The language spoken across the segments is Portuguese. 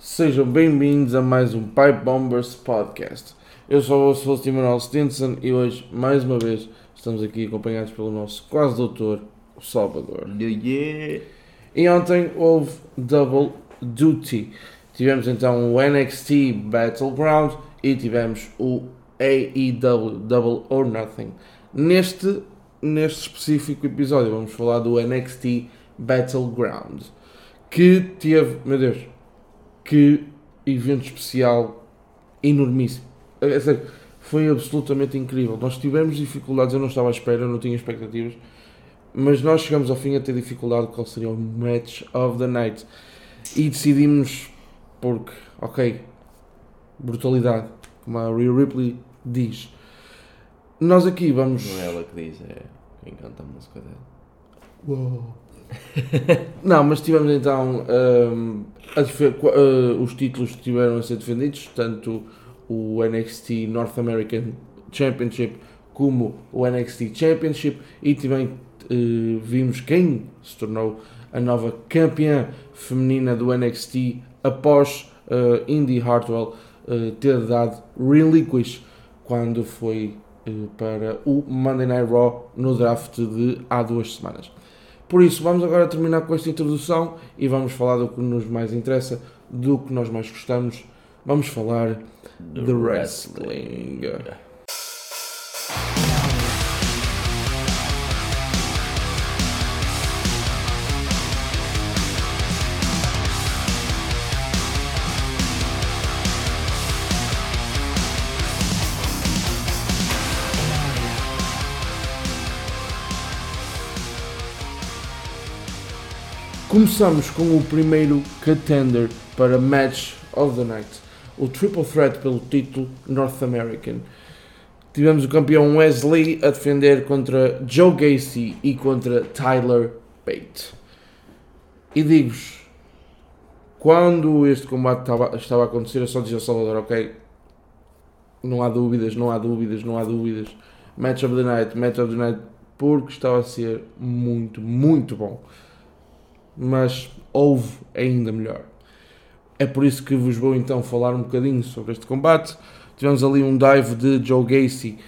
Sejam bem-vindos a mais um Pipe Bombers Podcast. Eu sou o vosso host Emanuel Stinson e hoje, mais uma vez, estamos aqui acompanhados pelo nosso quase doutor, o Salvador. Yeah. E ontem houve Double Duty. Tivemos então o NXT Battleground e tivemos o AEW Double or Nothing. Neste, neste específico episódio vamos falar do NXT Battleground que teve, meu Deus, que evento especial enormíssimo. É sério, foi absolutamente incrível. Nós tivemos dificuldades, eu não estava à espera, eu não tinha expectativas, mas nós chegamos ao fim a ter dificuldade qual seria o match of the night. E decidimos, porque, ok, brutalidade, como a Rhea Ripley diz. Nós aqui vamos. Não é ela que diz, é quem canta a música dela. Uou. Não, mas tivemos então qu- uh, os títulos que tiveram a ser defendidos, tanto o NXT North American Championship como o NXT Championship e também uh, vimos quem se tornou a nova campeã feminina do NXT após uh, Indy Hartwell uh, ter dado relinquish quando foi uh, para o Monday Night Raw no draft de há duas semanas. Por isso, vamos agora terminar com esta introdução e vamos falar do que nos mais interessa, do que nós mais gostamos. Vamos falar de wrestling. Começamos com o primeiro contender para Match of the Night, o Triple Threat pelo título North American. Tivemos o campeão Wesley a defender contra Joe Gacy e contra Tyler Bate. E digo-vos, quando este combate estava, estava a acontecer, eu só dizia ao Salvador, ok, não há dúvidas, não há dúvidas, não há dúvidas. Match of the Night, Match of the Night, porque estava a ser muito, muito bom mas houve ainda melhor. É por isso que vos vou então falar um bocadinho sobre este combate. Tivemos ali um dive de Joe Gacy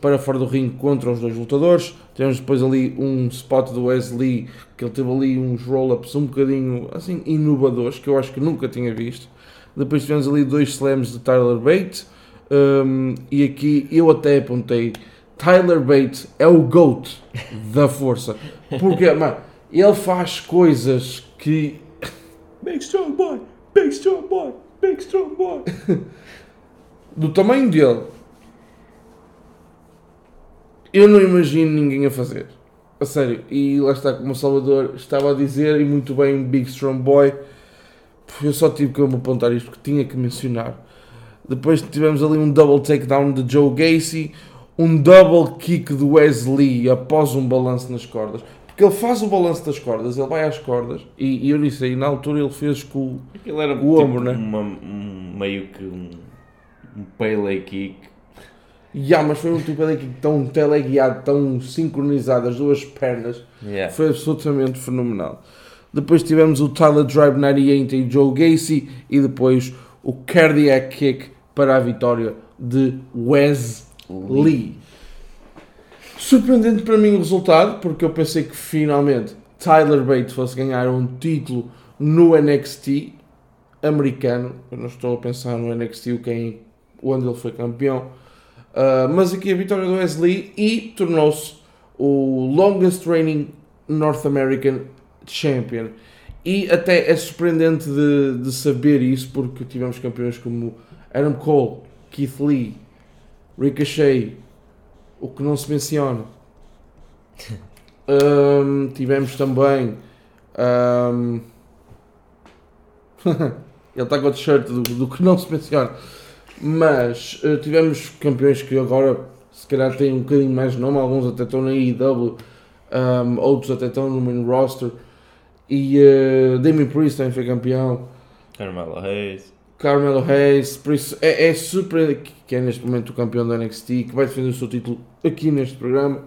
para fora do ringue contra os dois lutadores. Tivemos depois ali um spot do Wesley que ele teve ali uns roll-ups um bocadinho assim inovadores que eu acho que nunca tinha visto. Depois tivemos ali dois slams de Tyler Bate. Um, e aqui eu até apontei Tyler Bate é o GOAT da força. Porque, mano, ele faz coisas que. Big strong boy, big strong boy, big strong boy. do tamanho dele, eu não imagino ninguém a fazer. A sério. E lá está, como o Salvador estava a dizer, e muito bem, Big Strong Boy. Eu só tive que me apontar isto porque tinha que mencionar. Depois tivemos ali um double takedown de Joe Gacy, um double kick do Wesley após um balanço nas cordas. Porque ele faz o balanço das cordas, ele vai às cordas, e, e eu disse aí, na altura ele fez com o Aquilo era O tipo ombro, né? uma, um, meio que um, um pele kick. Ya, mas foi um tipo de kick tão teleguiado, tão sincronizado, as duas pernas, Yeah. foi absolutamente fenomenal. Depois tivemos o Tyler Drive 98 e Joe Gacy, e depois o Cardiac Kick para a vitória de Wes Lee. Surpreendente para mim o resultado, porque eu pensei que finalmente Tyler Bate fosse ganhar um título no NXT americano. Eu não estou a pensar no NXT, quem, onde ele foi campeão. Uh, mas aqui a vitória do Wesley e tornou-se o longest reigning North American Champion. E até é surpreendente de, de saber isso, porque tivemos campeões como Adam Cole, Keith Lee, Ricochet, o que não se menciona. Um, tivemos também. um, ele está com o t-shirt do, do que não se menciona. Mas uh, tivemos campeões que agora se calhar têm um bocadinho mais de nome, alguns até estão na IW, um, outros até estão no main roster. E uh, Damien Priest também foi campeão. Carmelo Reis. Carmelo Hayes, por isso é, é que é neste momento o campeão da NXT, que vai defender o seu título aqui neste programa.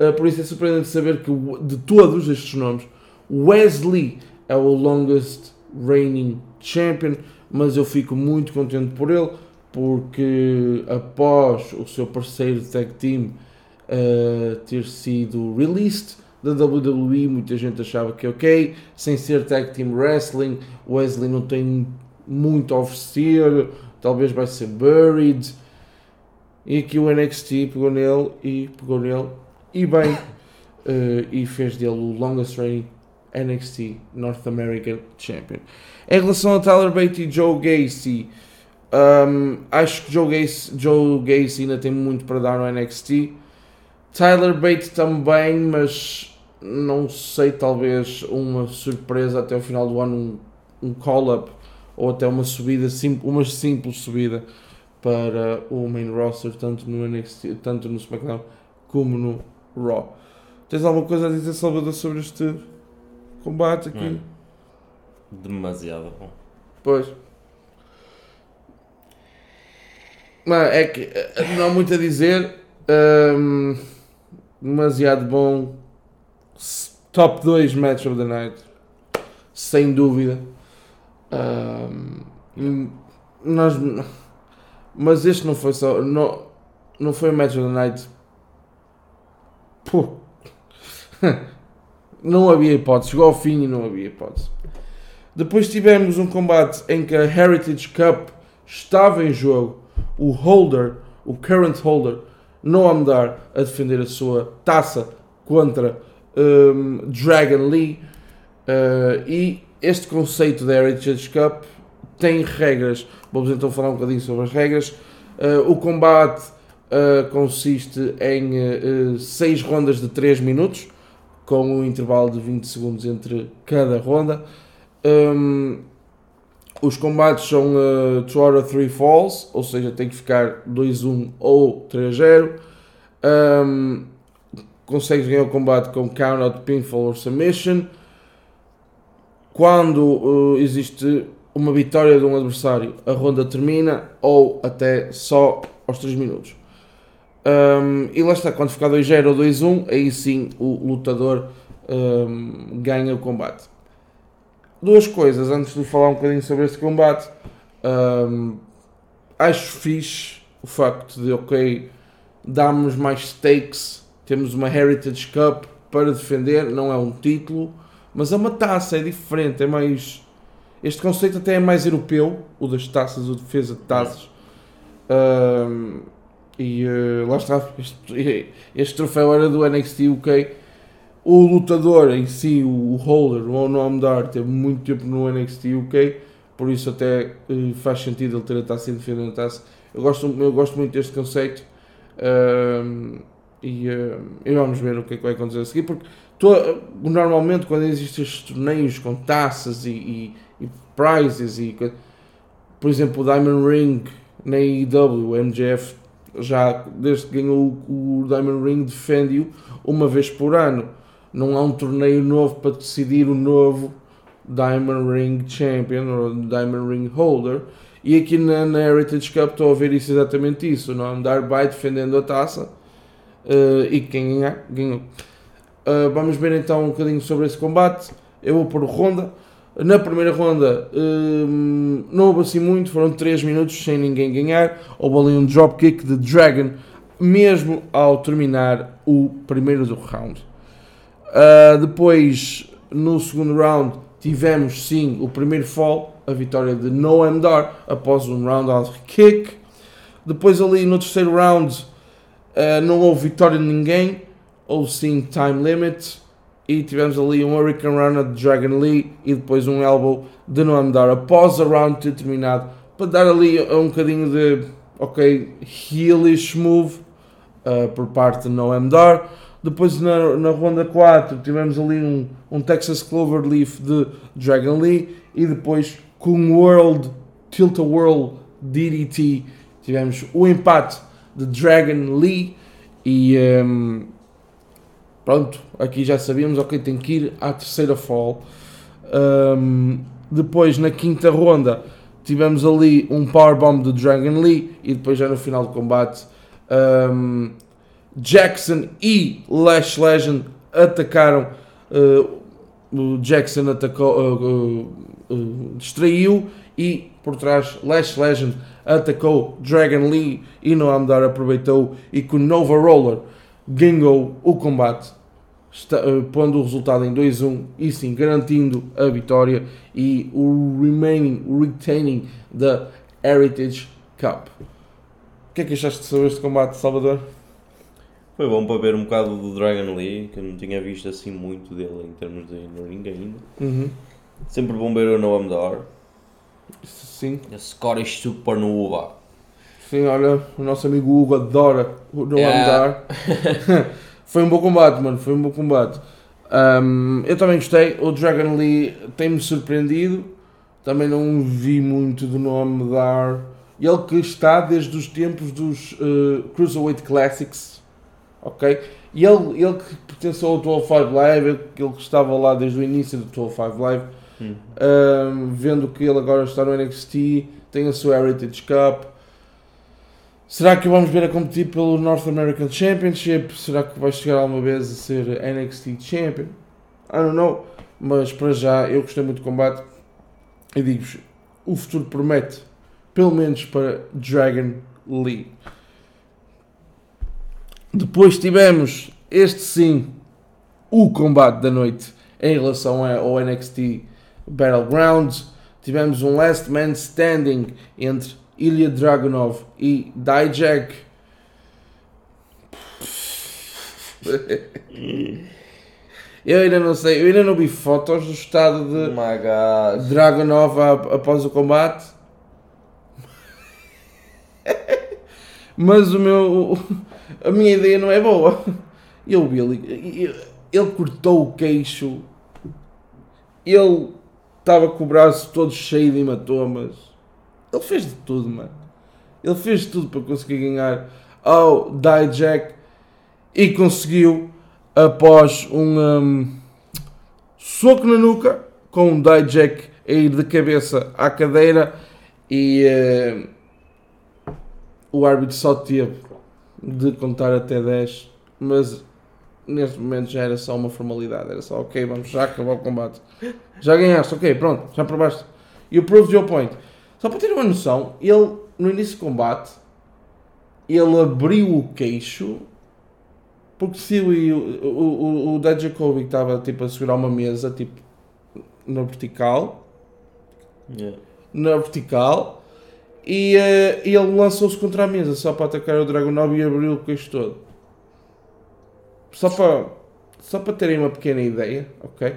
Uh, por isso é surpreendente saber que de todos estes nomes, Wesley é o longest reigning champion, mas eu fico muito contente por ele porque após o seu parceiro tag team uh, ter sido released da WWE, muita gente achava que ok, sem ser tag team wrestling, Wesley não tem muito a oferecer, talvez vai ser buried. E aqui o NXT pegou nele e pegou nele e bem uh, e fez dele o longest reigning NXT North American Champion. Em relação a Tyler Bate e Joe Gacy, um, acho que Joe Gacy, Joe Gacy ainda tem muito para dar no NXT. Tyler Bate também, mas não sei, talvez uma surpresa até o final do ano, um, um call-up ou até uma subida, sim, uma simples subida para o main roster, tanto no NXT, tanto no SmackDown como no Raw. Tens alguma coisa a dizer, Salvador, sobre este combate aqui? Hum. Demasiado bom. Pois. Mas é que eh, não há muito a dizer. Um, demasiado bom. Top 2 match of the night. Sem dúvida. Um, nós, mas este não foi só. Não, não foi o match of the night. Pô. não havia hipótese. Chegou ao fim e não havia hipótese. Depois tivemos um combate em que a Heritage Cup estava em jogo. O holder, o current holder, não a mudar a defender a sua taça contra um, Dragon Lee. Uh, e este conceito da Heritage Cup tem regras. Vamos então falar um bocadinho sobre as regras. Uh, o combate uh, consiste em 6 rondas de 3 minutos, com um intervalo de 20 segundos entre cada ronda. Um, os combates são 2 uh, out of 3 falls, ou seja, tem que ficar 2-1 ou 3-0. Um, consegues ganhar o combate com count out, pinfall ou submission. Quando uh, existe uma vitória de um adversário, a ronda termina ou até só aos 3 minutos. Um, e lá está, quando ficar 2-0 ou 2-1, aí sim o lutador um, ganha o combate. Duas coisas antes de falar um bocadinho sobre este combate. Um, acho fixe o facto de, ok, damos mais stakes, temos uma Heritage Cup para defender, não é um título, mas é uma taça, é diferente, é mais. Este conceito até é mais europeu, o das taças, o defesa de taças. Um, e uh, lá está, este, este troféu era do NXT UK o lutador em si, o holder, o nome da arte, teve muito tempo no NXT UK, por isso até uh, faz sentido ele ter a taça e defender a taça. Eu gosto, eu gosto muito deste conceito uh, e, uh, e, vamos ver o que é que vai acontecer a seguir, porque to, normalmente quando existem estes torneios com taças e, e, e prizes, e, por exemplo o Diamond Ring na AEW, o MJF já desde que ganhou o Diamond Ring defende-o uma vez por ano não há um torneio novo para decidir o novo Diamond Ring Champion ou Diamond Ring Holder. E aqui na, na Heritage Cup estou a ver isso exatamente isso, não andar by defendendo a taça uh, e quem ganhar, ganhou. Uh, vamos ver então um bocadinho sobre esse combate. Eu vou pôr ronda. Na primeira ronda uh, não houve assim muito, foram 3 minutos sem ninguém ganhar. Houve ali um dropkick de Dragon, mesmo ao terminar o primeiro do round. Uh, depois, no segundo round, tivemos sim o primeiro fall, a vitória de Noam Dar após um round kick. Depois, ali no terceiro round, uh, não houve vitória de ninguém, ou sim time limit. E tivemos ali um Hurricane Runner de Dragon Lee e depois um elbow de Noam Dar após o round ter terminado para dar ali um bocadinho de ok, heelish move uh, por parte de Noam Dar. Depois na, na ronda 4 tivemos ali um, um Texas Cloverleaf de Dragon Lee e depois com World Tilt a World DDT tivemos o empate de Dragon Lee e um, pronto, aqui já sabíamos, ok, tem que ir à terceira fall. Um, depois na quinta ronda tivemos ali um Powerbomb de Dragon Lee e depois já no final do combate um, Jackson e Lash Legend atacaram. Uh, o Jackson atacou, uh, uh, uh, distraiu e por trás Lash Legend atacou Dragon Lee e Noam Dar aproveitou e com Nova Roller ganhou o combate, está, uh, pondo o resultado em 2-1 e sim garantindo a vitória e o remaining, o retaining da Heritage Cup. O que é que achaste sobre este combate, Salvador? Foi bom para ver um bocado do Dragon Lee, que eu não tinha visto assim muito dele em termos de no ring ainda. Uhum. Sempre bom ver o Noam Dar. Sim, A Scottish Supernova. sim, olha, o nosso amigo Hugo adora o Noam Yeah. Dar. foi um bom combate, mano, foi um bom combate. Um, eu também gostei, o Dragon Lee tem-me surpreendido. Também não vi muito do nome Dar. Ele que está desde os tempos dos uh, Cruiserweight Classics, ok? E ele, ele que pertenceu ao 125 Live, ele ele que estava lá desde o início do 125 Live, Hum. um, vendo que ele agora está no NXT, tem a sua Heritage Cup. Será que vamos ver a competir pelo North American Championship? Será que vai chegar alguma vez a ser NXT Champion? I don't know. Mas para já eu gostei muito do combate. E digo-vos, o futuro promete. Pelo menos para Dragon Lee. Depois tivemos este sim, o combate da noite em relação ao NXT Battlegrounds. Tivemos um Last Man Standing entre Ilya Dragunov e Dijak. Eu ainda não sei, eu ainda não vi fotos do estado Oh de god. Dragunov após o combate. Mas o meu. A minha ideia não é boa. Eu vi ele. Ele cortou o queixo. Ele estava com o braço todo cheio de hematomas. Ele fez de tudo, mano. Ele fez de tudo para conseguir ganhar ao Dijak e conseguiu após um, um, soco na nuca com um Dijak a ir de cabeça à cadeira e eh, o árbitro só teve de contar até 10, mas neste momento já era só uma formalidade, era só ok, vamos já acabar o combate. Já ganhaste, ok, pronto, já provaste. E o prove your point. Só para ter uma noção, ele no início do combate ele abriu o queixo porque se o, o, o, o Dijakovic estava tipo a segurar uma mesa tipo na vertical Yeah. na vertical e eh, ele lançou-se contra a mesa só para atacar o Dragonov e abriu o queixo todo. Só para, só para terem uma pequena ideia, ok?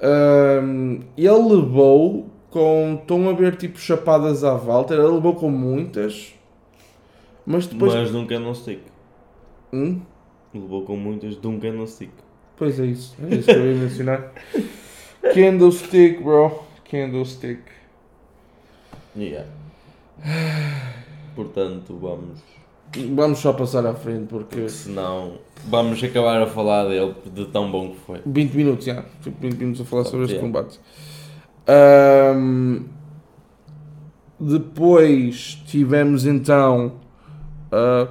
Ahm, ele levou com. Estão a ver tipo chapadas à volta, ele levou com muitas, mas depois. Mas de um candlestick. Hum? Levou com muitas de um candlestick. Pois é isso, é isso que eu ia mencionar. Candlestick, bro. Candlestick. Yeah. Portanto, vamos. Vamos só passar à frente porque. Senão, vamos acabar a falar dele de tão bom que foi. 20 minutos, já. Tipo 20 minutos a falar sobre este combate. Ahm, depois tivemos então. ah,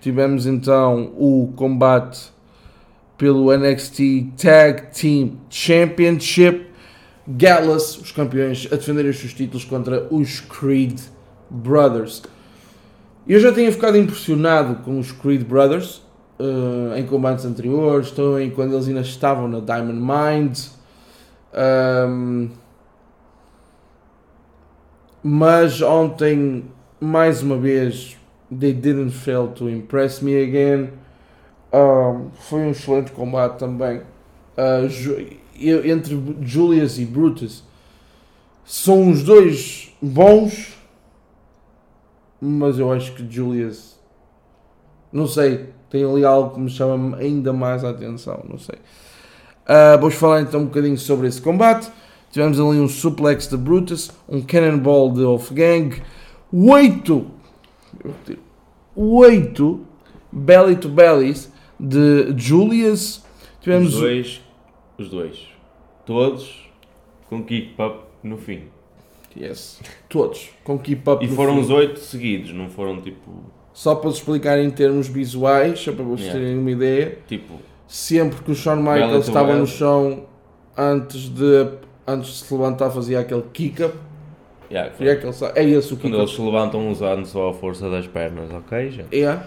tivemos então o combate pelo NXT Tag Team Championship. Gallus, os campeões, a defenderem os seus títulos contra os Creed Brothers. Eu já tinha ficado impressionado com os Creed Brothers eh, em combates anteriores, também quando eles ainda estavam na Diamond Mind. Ahm, mas ontem, mais uma vez, they didn't fail to impress me again. Ahm, foi um excelente combate também. Ju- entre Julius e Brutus são os dois bons, mas eu acho que Julius, não sei, tem ali algo que me chama ainda mais a atenção, não sei. Ah, vamos falar então um bocadinho sobre esse combate. Tivemos ali um suplex de Brutus, um cannonball de Wolfgang, oito, vou oito belly to bellies de Julius. Tivemos Os dois, os dois, todos com kick up no fim. Yes. Todos. Com keep up E no foram fim. os oito seguidos, não foram tipo. Só para vos explicar em termos visuais, só para vocês Yeah. terem uma ideia, Tipo, sempre que o Shawn Michaels to estava no chão antes de antes de se levantar fazia aquele kick-up. Yeah, E é, aquele, sa- é esse o Quando kick-up. eles se levantam usando só a força das pernas, ok, gente? É.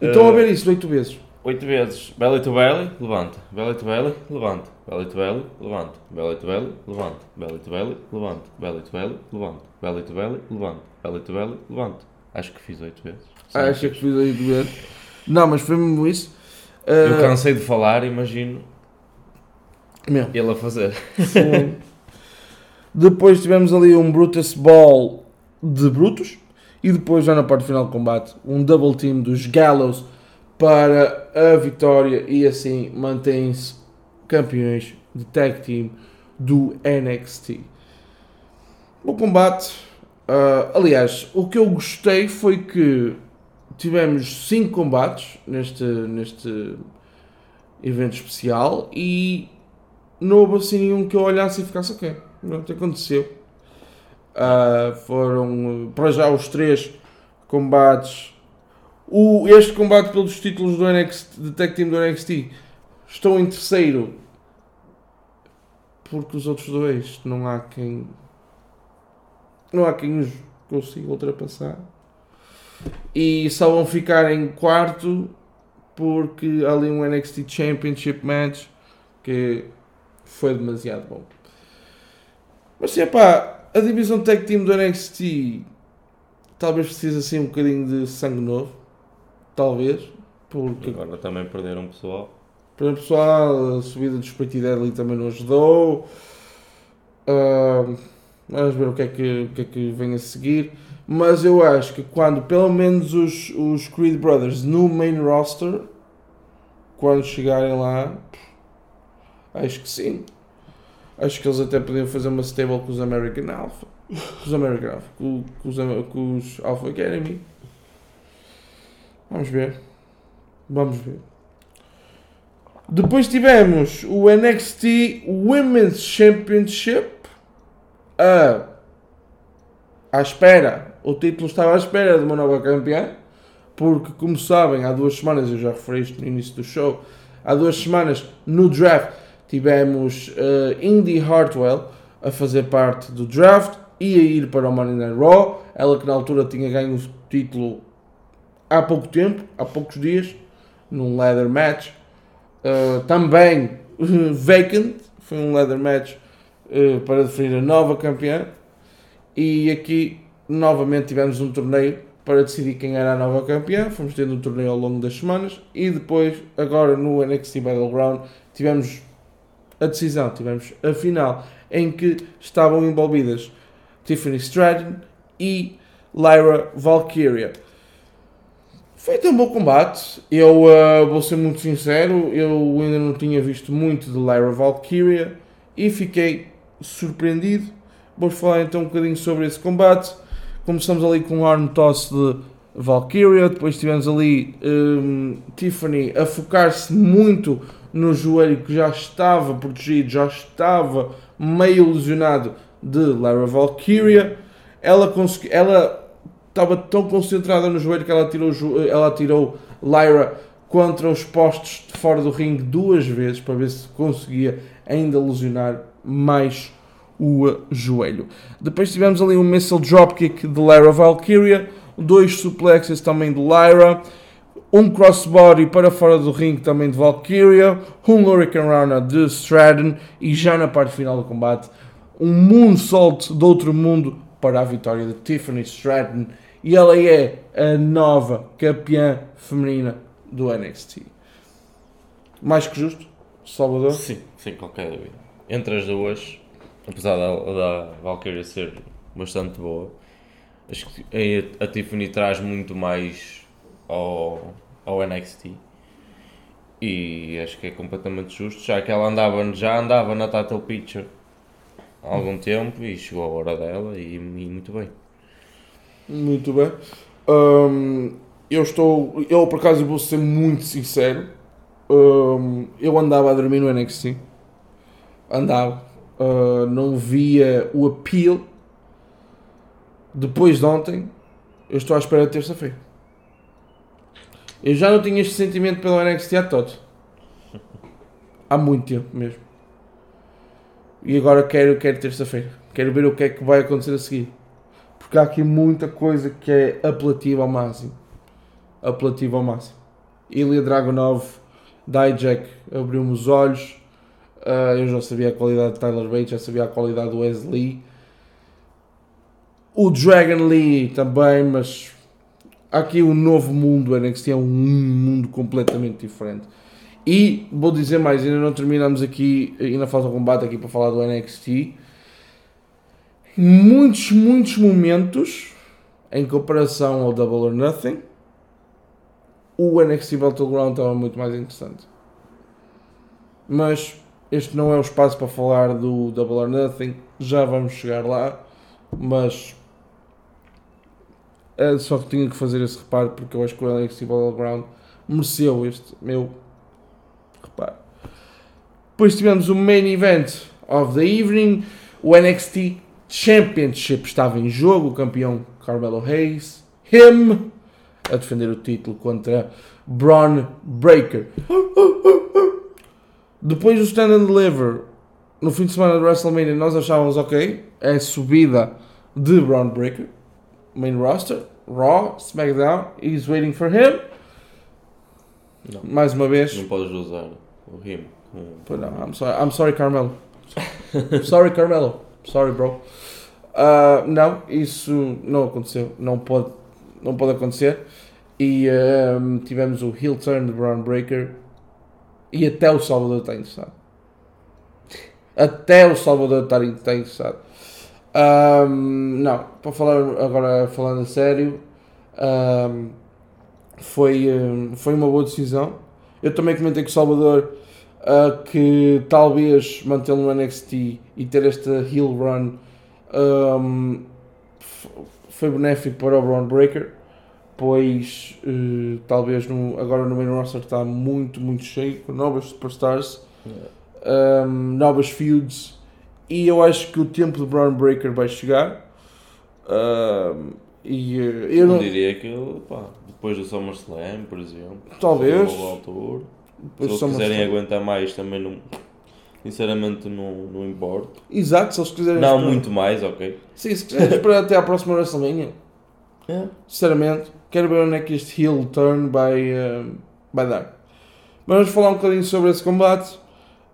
Então Eh, a ver isso oito vezes. Oito vezes. Belly to belly, levanta. Belly to belly, levanta. Belly to belly, levanta. Belly to belly, levanta. Belly to belly, levanta. Belly to belly, levanta. Belly to belly, levanta. Acho que fiz oito vezes. Sim, Ah, achei que fiz oito vezes. Não, mas foi mesmo isso. Eu Eh, cansei de falar, imagino mesmo. ele a fazer. Foi. depois tivemos ali um Brutus Ball de Brutus. E depois, já na parte final do combate, um double team dos Gallows para a vitória. E assim mantém-se campeões de tag team do NXT. O combate, ah, aliás, o que eu gostei foi que tivemos 5 combates neste, neste evento especial e não houve assim nenhum que eu olhasse e ficasse ok. Pronto, aconteceu. Ah, foram para já os três combates. O, este combate pelos títulos do NXT, de Tag Team do NXT estão em terceiro porque os outros dois não há quem não há quem os consiga ultrapassar e só vão ficar em quarto porque ali um NXT Championship match que foi demasiado bom. Mas sim, pá, a divisão tag team do NXT talvez precise assim um bocadinho de sangue novo. Talvez. Porque, Agora também perderam pessoal. Para o pessoal, a subida do Split Deadly também não ajudou. Ah, vamos ver o que, é que, o que é que vem a seguir. Mas eu acho que quando pelo menos os, os Creed Brothers no main roster, quando chegarem lá, acho que sim. Acho que eles até podiam fazer uma stable com os American Alpha. Com os American Alpha. Com, com os, com os Alpha Academy. Vamos ver. Vamos ver. Depois tivemos o NXT Women's Championship. À espera. O título estava à espera de uma nova campeã. Porque, como sabem, há duas semanas, eu já referi isto no início do show, há duas semanas no draft tivemos eh, Indy Hartwell a fazer parte do draft e a ir para o Money Night Raw. Ela que na altura tinha ganho o título há pouco tempo, há poucos dias, num leather match. Uh, também vacant, foi um leather match uh, para definir a nova campeã. E aqui novamente tivemos um torneio para decidir quem era a nova campeã. Fomos tendo um torneio ao longo das semanas e depois, agora no NXT Battleground, tivemos a decisão, tivemos a final em que estavam envolvidas Tiffany Stratton e Lyra Valkyria. Foi um bom combate. Eu uh, vou ser muito sincero, eu ainda não tinha visto muito de Lyra Valkyria e fiquei surpreendido. Vou falar então um bocadinho sobre esse combate. Começamos ali com um arm toss de Valkyria, depois tivemos ali um, Tiffany a focar-se muito no joelho que já estava protegido, já estava meio lesionado de Lyra Valkyria. Ela, consegui, ela estava tão concentrada no joelho que ela tirou, ela tirou Lyra contra os postos de fora do ringue duas vezes para ver se conseguia ainda lesionar mais o joelho. Depois tivemos ali um missile dropkick de Lyra Valkyria, dois suplexes também de Lyra, um crossbody para fora do ringue também de Valkyria, um Hurricane Rana de Stratton e já na parte final do combate um moonsault de outro mundo para a vitória de Tiffany Stratton e ela é a nova campeã feminina do NXT. Mais que justo, Salvador? Sim, sem qualquer dúvida. Entre as duas, apesar da, da Valkyria ser bastante boa, acho que a, a Tiffany traz muito mais ao, ao NXT. E acho que é completamente justo, já que ela andava, já andava na title picture há algum tempo e chegou a hora dela e, e muito bem. Muito bem. Hum, eu estou. Eu por acaso vou ser muito sincero. Hum, eu andava a dormir no NXT. Andava. Uh, não via o appeal. Depois de ontem, eu estou à espera de terça-feira. Eu já não tinha este sentimento pelo NXT há todo. Há muito tempo mesmo. E agora quero, quero terça-feira. Quero ver o que é que vai acontecer a seguir. Porque há aqui muita coisa que é apelativa ao máximo. Apelativa ao máximo. Ilya Dragunov, Dijak abriu-me os olhos. Ah, eu já sabia a qualidade de Tyler Bates, já sabia a qualidade do Wesley. O Dragon Lee também, mas aqui o novo mundo do NXT é um mundo completamente diferente. E vou dizer mais, ainda não terminamos aqui, ainda falta um combate aqui para falar do NXT. Muitos, muitos momentos, em comparação ao Double or Nothing, o NXT Battleground estava muito mais interessante. Mas este não é o espaço para falar do Double or Nothing, já vamos chegar lá, mas é só que tinha que fazer esse reparo porque eu acho que o NXT Battleground mereceu este meu reparo. Depois tivemos o main event of the evening, o NXT Championship estava em jogo, o campeão Carmelo Hayes, him, a defender o título contra Braun Breaker. Depois do Stand and Deliver, no fim de semana de WrestleMania, nós achávamos ok, é subida de Braun Breaker, main roster, Raw, SmackDown, he's waiting for him. Não. Mais uma vez, Não podes usar o rimo. Pois não, I'm sorry, I'm sorry Carmelo. sorry Carmelo. Sorry bro. Ah, não, isso não aconteceu. Não pode, não pode acontecer. E tivemos o heel turn de Braun Breaker. E até o Salvador está interessado. Até o Salvador está, está interessado. Ahm, não, para falar agora falando a sério, ahm, foi, ahm, foi uma boa decisão. Eu também comentei com o Salvador ah, que talvez mantê-lo no NXT e ter esta heel run f- foi benéfico para o Braun Breaker, pois eh, talvez no, agora no main roster está muito, muito cheio, com novas superstars, ahm, novas feuds, e eu acho que o tempo do Braun Breaker vai chegar. Ahm, e eh, eu Eu não, diria que pá, depois do SummerSlam, por exemplo. talvez, altura. depois Se eles quiserem aguentar mais, também não. Sinceramente, não, não importa. Exato, se eles quiserem Não esperar- muito mais, ok? Sim, se quiserem esperar até à próxima WrestleMania. É. Sinceramente, quero ver onde é que este heel turn vai, eh, vai dar. Mas vamos falar um bocadinho sobre esse combate.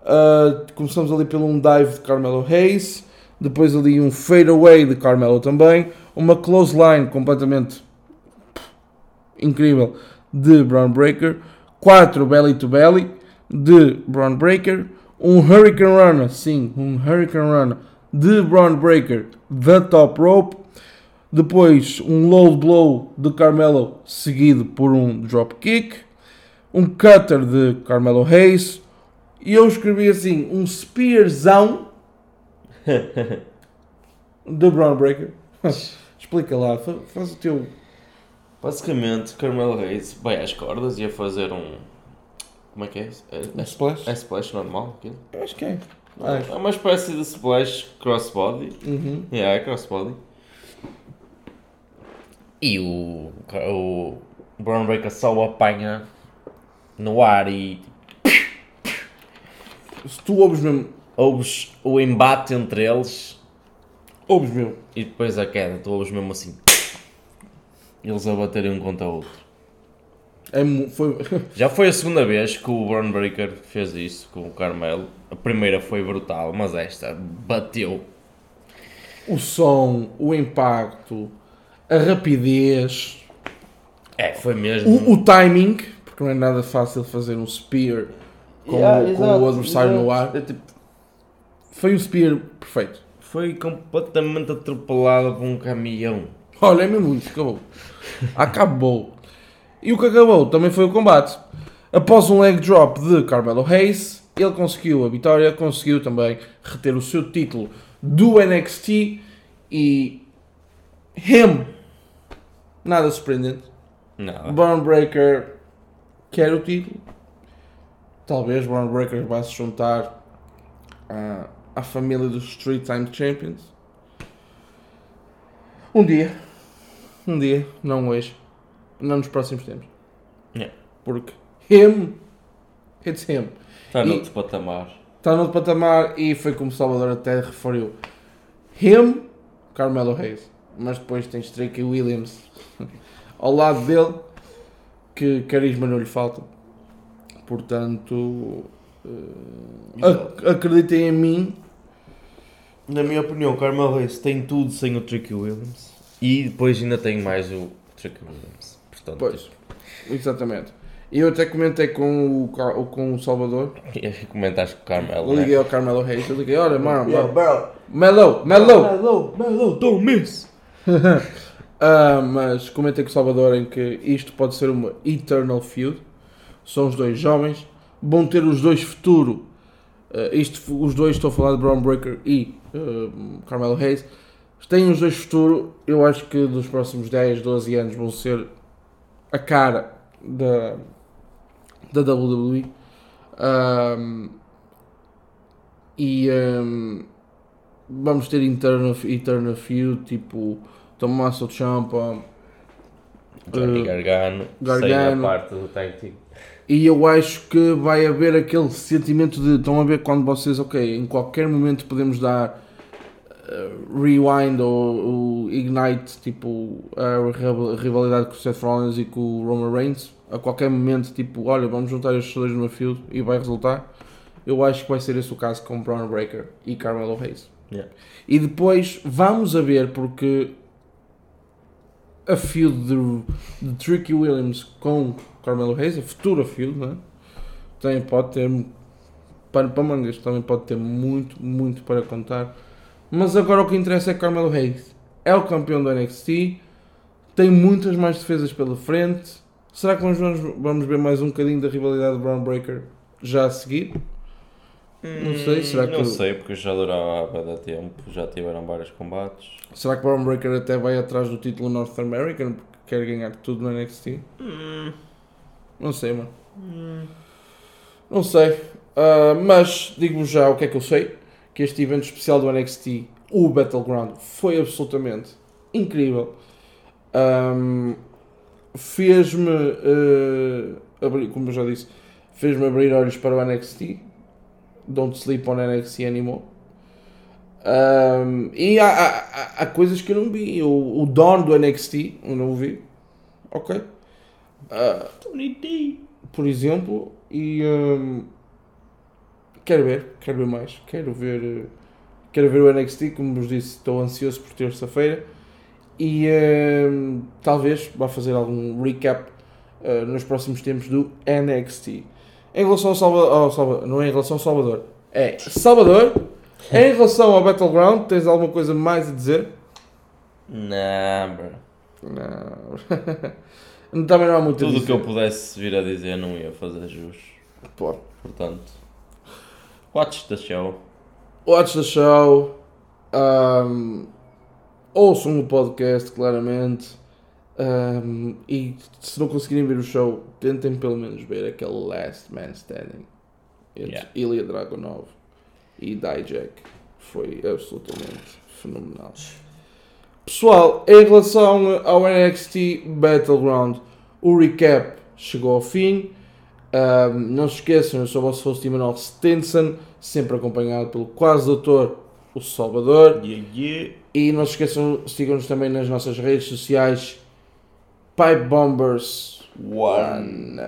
Ah, começamos ali pelo um dive de Carmelo Hayes, depois ali um fadeaway de Carmelo também, uma close line completamente incrível de Braun Breaker, 4 belly to belly de Braun Breaker, um Hurricane Run, sim, um Hurricane Run de Braun Breaker. Da top rope, depois um low blow de Carmelo seguido por um drop kick, um cutter de Carmelo Hayes. E eu escrevi assim um spearzão de Braun Breaker. Explica lá, fa- faz o teu Basicamente, Carmelo Reis vai às cordas e ia fazer um. Como é que é? É, splash. é, splash normal? aquilo? Acho que é. É uma espécie de splash crossbody. Uhum. Yeah, é crossbody. E o, o Brown Breaker só o apanha no ar e Se tu ouves mesmo, ouves o embate entre eles ouves mesmo. e depois a queda. Tu ouves mesmo assim. Eles a baterem um contra o outro. É, foi, Já foi a segunda vez que o Braun Breaker fez isso com o Carmelo. A primeira foi brutal, mas esta bateu. o som, o impacto, a rapidez, É, foi mesmo. o, o timing, porque não é nada fácil fazer um spear com, Yeah, o- com o adversário no ar. É tipo, Foi um spear perfeito. foi completamente atropelado por um caminhão. Olha, é mesmo isso, acabou. Acabou. E o que acabou também foi o combate. Após um leg drop de Carmelo Hayes, ele conseguiu a vitória, conseguiu também reter o seu título do NXT e him, nada surpreendente. Braun Breaker quer o título. Talvez Braun Breaker vá se juntar à, à família dos Street Time Champions. Um dia. Um dia, não hoje. Não nos próximos tempos. Yeah. Porque him, it's him. Está E- noutro patamar. Está no patamar e foi como Salvador até referiu. Him, Carmelo Hayes. Mas depois tens Drake Williams ao lado dele, que carisma não lhe falta. Portanto, ac- acreditem em mim. Na minha opinião, o Carmel Reis tem tudo sem o Tricky Williams. E depois ainda tem mais o Tricky Williams. Portanto, Pois, exatamente. E eu até comentei com o, com o Salvador. comentaste com o Carmelo. Eu né? liguei ao Carmelo Reis. Eu liguei, olha, mano, Yeah, bro. Melo, Melo. Melo, Melo, don't miss. Ah, mas comentei com o Salvador em que isto pode ser uma Eternal Feud. São os dois jovens. Vão ter os dois futuro. Ah, isto, os dois, estou a falar de Brown Breaker e ah, Carmelo Hayes. Têm os dois futuro. Eu acho que dos próximos 10, 12 anos vão ser a cara da, da WWE. Ahm, e ahm, vamos ter Eternal, Eternal Feud, tipo Tommaso Ciampa. Johnny eh, Gargano, Gargano. parte do tag team. E eu acho que vai haver aquele sentimento de. Estão a ver quando vocês, ok, em qualquer momento podemos dar eh, rewind ou, ignite, tipo, a rival- rivalidade com o Seth Rollins e com o Roman Reigns. A qualquer momento, tipo, olha, vamos juntar estes dois numa field e vai resultar. Eu acho que vai ser esse o caso com Braun Breaker e Carmelo Hayes. Yeah. E depois vamos a ver, porque a field de, de Tricky Williams com Carmelo Hayes, a futura field, né? Tem, pode ter para, para mangas, também pode ter muito, muito para contar. Mas agora o que interessa é que Carmelo Hayes é o campeão do NXT, tem muitas mais defesas pela frente. Será que vamos, vamos ver mais um bocadinho da rivalidade de Brown Breaker já a seguir? Não sei, será que- Não sei, porque já durava há tempo, já tiveram vários combates. Será que Brown Breaker até vai atrás do título North American porque quer ganhar tudo no NXT? Não sei, mano. Não sei. Ah, mas digo-vos já o que é que eu sei: que este evento especial do NXT, o Battleground, foi absolutamente incrível. Ahm, fez-me eh, abrir, como eu já disse, fez-me abrir olhos para o NXT. Don't sleep on NXT anymore. Ahm, e há, há, há- coisas que eu não vi. O, o Dawn do NXT, eu não o vi. Ok. D. por exemplo, e hum, quero ver, quero ver mais, quero ver, eh, quero ver o NXT, como vos disse, estou ansioso por terça-feira e hum, talvez vá fazer algum recap eh, nos próximos tempos do NXT. Em relação ao Salvador, Salva- não é em relação ao Salvador, é Salvador. Em relação ao Battleground, tens alguma coisa mais a dizer? Não, bro. Não. Também não há muito Tudo o que eu pudesse vir a dizer não ia fazer jus. Pô. Portanto, watch the show. Watch the show. Um, ouçam o podcast, claramente. Um, e se não conseguirem ver o show, tentem pelo menos ver aquele Last Man Standing entre Yeah. Ilya Dragunov e Dijak. Foi absolutamente fenomenal. Pessoal, em relação ao NXT Battleground, o recap chegou ao fim. Um, não se esqueçam, eu sou o vosso host Emanuel Stinson, sempre acompanhado pelo quase doutor o Salvador. Yeah, yeah. E não se esqueçam, sigam-nos também nas nossas redes sociais. Pipe Bombers. One.